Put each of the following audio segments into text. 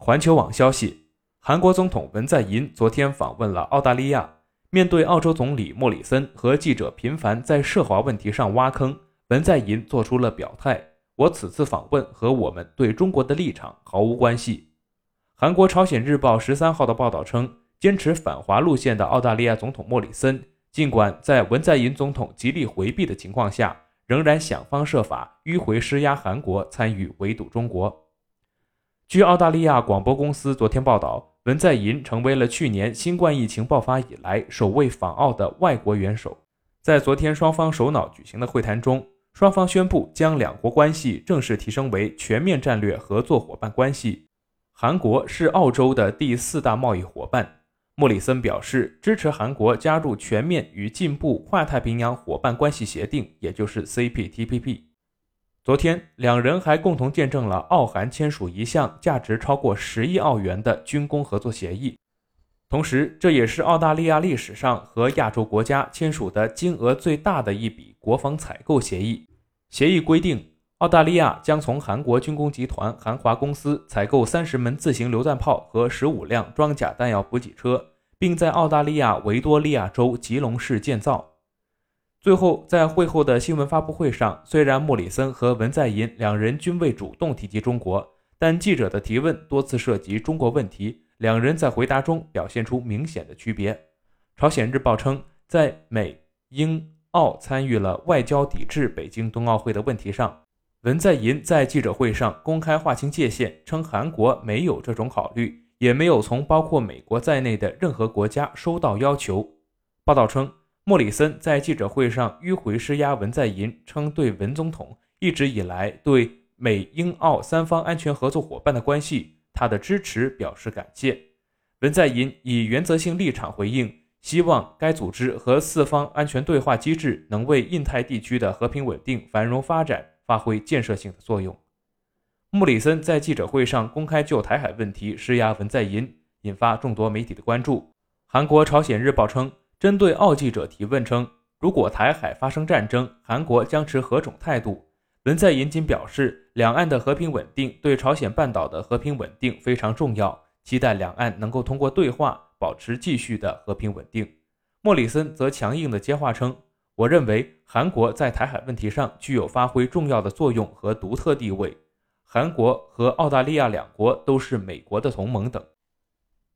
环球网消息，韩国总统文在寅昨天访问了澳大利亚。面对澳洲总理莫里森和记者频繁在涉华问题上挖坑，文在寅做出了表态：“我此次访问和我们对中国的立场毫无关系。”韩国朝鲜日报十三号的报道称，坚持反华路线的澳大利亚总统莫里森，尽管在文在寅总统极力回避的情况下，仍然想方设法迂回施压韩国参与围堵中国。据澳大利亚广播公司昨天报道。文在寅成为了去年新冠疫情爆发以来首位访澳的外国元首。在昨天双方首脑举行的会谈中，双方宣布将两国关系正式提升为全面战略合作伙伴关系。韩国是澳洲的第四大贸易伙伴。莫里森表示支持韩国加入全面与进步跨太平洋伙伴关系协定，也就是 CPTPP。昨天，两人还共同见证了澳韩签署一项价值超过十亿澳元的军工合作协议，同时，这也是澳大利亚历史上和亚洲国家签署的金额最大的一笔国防采购协议。协议规定，澳大利亚将从韩国军工集团韩华公司采购三十门自行榴弹炮和十五辆装甲弹药补给车，并在澳大利亚维多利亚州吉隆市建造。最后，在会后的新闻发布会上，虽然莫里森和文在寅两人均未主动提及中国，但记者的提问多次涉及中国问题，两人在回答中表现出明显的区别。朝鲜日报称，在美、英、澳参与了外交抵制北京冬奥会的问题上，文在寅在记者会上公开划清界限，称韩国没有这种考虑，也没有从包括美国在内的任何国家收到要求。报道称。莫里森在记者会上迂回施压文在寅，称对文总统一直以来对美英澳三方安全合作伙伴的关系，他的支持表示感谢。文在寅以原则性立场回应，希望该组织和四方安全对话机制能为印太地区的和平稳定、繁荣发展发挥建设性的作用。莫里森在记者会上公开就台海问题施压文在寅，引发众多媒体的关注。韩国朝鲜日报称。针对澳记者提问称，如果台海发生战争，韩国将持何种态度？文在寅仅表示，两岸的和平稳定对朝鲜半岛的和平稳定非常重要，期待两岸能够通过对话保持继续的和平稳定。莫里森则强硬的接话称，我认为韩国在台海问题上具有发挥重要的作用和独特地位，韩国和澳大利亚两国都是美国的同盟等。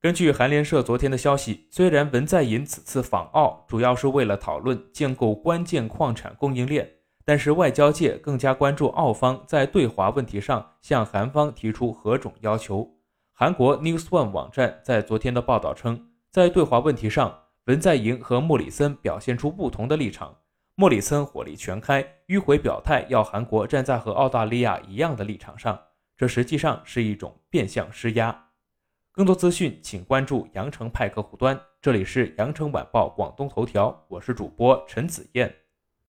根据韩联社昨天的消息，虽然文在寅此次访澳主要是为了讨论建构关键矿产供应链，但是外交界更加关注澳方在对华问题上向韩方提出何种要求。韩国 News One 网站在昨天的报道称，在对华问题上，文在寅和莫里森表现出不同的立场。莫里森火力全开，迂回表态，要韩国站在和澳大利亚一样的立场上，这实际上是一种变相施压。更多资讯，请关注羊城派客户端。这里是羊城晚报广东头条，我是主播陈子燕。